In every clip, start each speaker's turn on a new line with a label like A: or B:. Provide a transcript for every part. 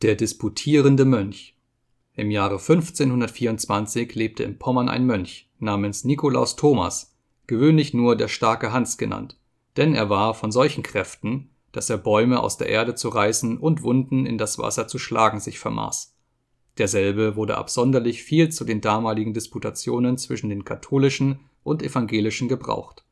A: Der disputierende Mönch Im Jahre 1524 lebte in Pommern ein Mönch namens Nikolaus Thomas, gewöhnlich nur der starke Hans genannt, denn er war von solchen Kräften, dass er Bäume aus der Erde zu reißen und Wunden in das Wasser zu schlagen sich vermaß. Derselbe wurde absonderlich viel zu den damaligen Disputationen zwischen den katholischen und evangelischen gebraucht,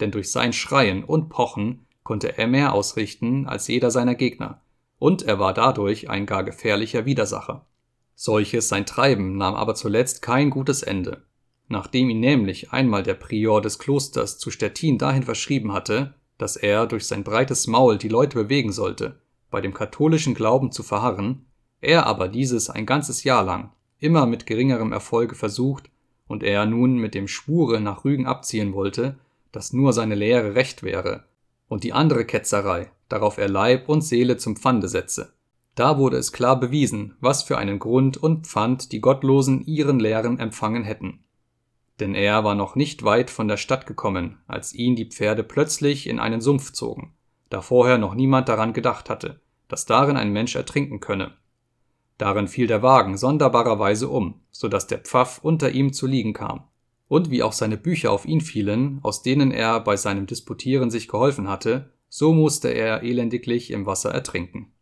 A: denn durch sein Schreien und Pochen konnte er mehr ausrichten als jeder seiner Gegner und er war dadurch ein gar gefährlicher Widersacher. Solches sein Treiben nahm aber zuletzt kein gutes Ende. Nachdem ihn nämlich einmal der Prior des Klosters zu Stettin dahin verschrieben hatte, dass er durch sein breites Maul die Leute bewegen sollte, bei dem katholischen Glauben zu verharren, er aber dieses ein ganzes Jahr lang immer mit geringerem Erfolge versucht und er nun mit dem Schwure nach Rügen abziehen wollte, dass nur seine Lehre recht wäre und die andere Ketzerei, darauf er Leib und Seele zum Pfande setze. Da wurde es klar bewiesen, was für einen Grund und Pfand die Gottlosen ihren Lehren empfangen hätten. Denn er war noch nicht weit von der Stadt gekommen, als ihn die Pferde plötzlich in einen Sumpf zogen, da vorher noch niemand daran gedacht hatte, dass darin ein Mensch ertrinken könne. Darin fiel der Wagen sonderbarerweise um, so dass der Pfaff unter ihm zu liegen kam. Und wie auch seine Bücher auf ihn fielen, aus denen er bei seinem Disputieren sich geholfen hatte, so musste er elendiglich im Wasser ertrinken.